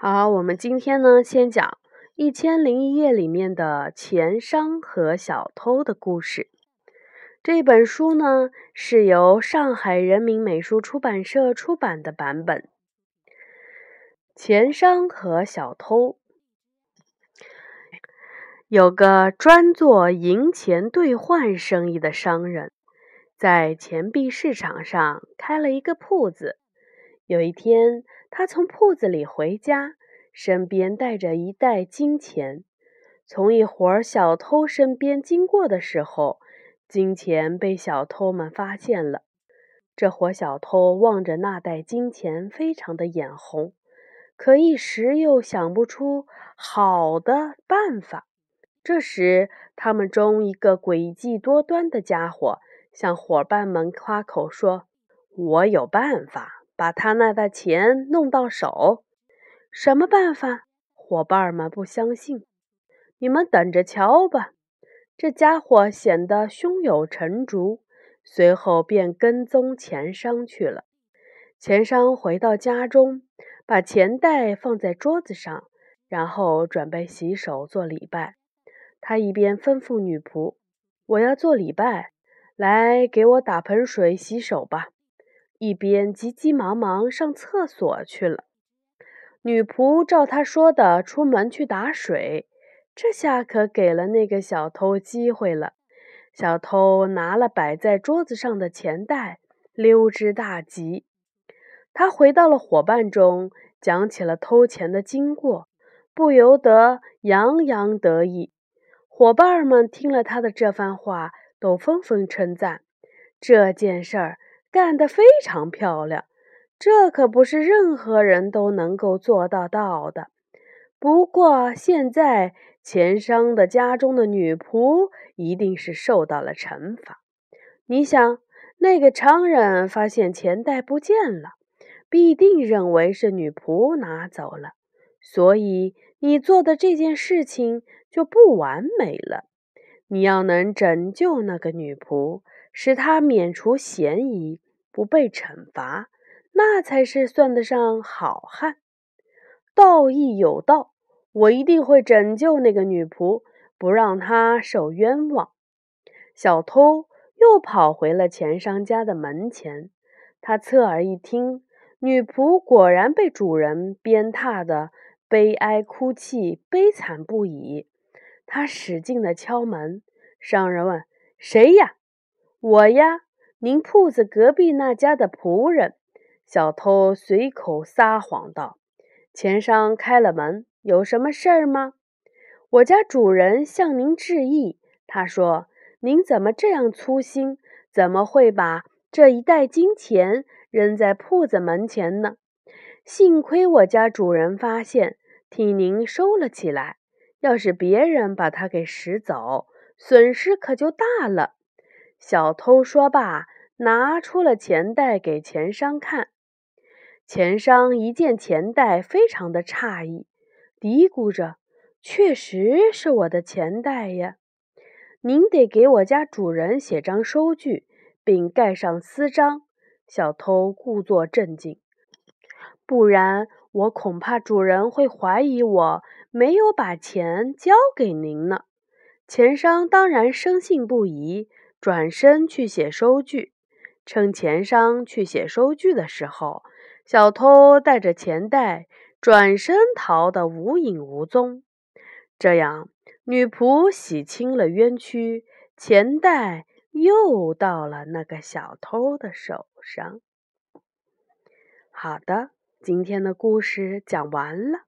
好，我们今天呢，先讲《一千零一夜》里面的钱商和小偷的故事。这本书呢，是由上海人民美术出版社出版的版本。钱商和小偷有个专做银钱兑换生意的商人，在钱币市场上开了一个铺子。有一天，他从铺子里回家，身边带着一袋金钱。从一伙小偷身边经过的时候，金钱被小偷们发现了。这伙小偷望着那袋金钱，非常的眼红，可一时又想不出好的办法。这时，他们中一个诡计多端的家伙向伙伴们夸口说：“我有办法。”把他那袋钱弄到手，什么办法？伙伴们不相信，你们等着瞧吧。这家伙显得胸有成竹，随后便跟踪钱商去了。钱商回到家中，把钱袋放在桌子上，然后准备洗手做礼拜。他一边吩咐女仆：“我要做礼拜，来给我打盆水洗手吧。”一边急急忙忙上厕所去了。女仆照他说的出门去打水，这下可给了那个小偷机会了。小偷拿了摆在桌子上的钱袋，溜之大吉。他回到了伙伴中，讲起了偷钱的经过，不由得洋洋得意。伙伴们听了他的这番话，都纷纷称赞这件事儿。干得非常漂亮，这可不是任何人都能够做得到的。不过现在钱商的家中的女仆一定是受到了惩罚。你想，那个商人发现钱袋不见了，必定认为是女仆拿走了，所以你做的这件事情就不完美了。你要能拯救那个女仆。使他免除嫌疑，不被惩罚，那才是算得上好汉。道义有道，我一定会拯救那个女仆，不让她受冤枉。小偷又跑回了钱商家的门前，他侧耳一听，女仆果然被主人鞭挞的悲哀哭泣，悲惨不已。他使劲的敲门，商人问：“谁呀？”我呀，您铺子隔壁那家的仆人。小偷随口撒谎道：“钱商开了门，有什么事儿吗？”我家主人向您致意。他说：“您怎么这样粗心？怎么会把这一袋金钱扔在铺子门前呢？幸亏我家主人发现，替您收了起来。要是别人把它给拾走，损失可就大了。”小偷说罢，拿出了钱袋给钱商看。钱商一见钱袋，非常的诧异，嘀咕着：“确实是我的钱袋呀！您得给我家主人写张收据，并盖上私章。”小偷故作镇静：“不然，我恐怕主人会怀疑我没有把钱交给您呢。”钱商当然深信不疑。转身去写收据，趁钱商去写收据的时候，小偷带着钱袋转身逃得无影无踪。这样，女仆洗清了冤屈，钱袋又到了那个小偷的手上。好的，今天的故事讲完了。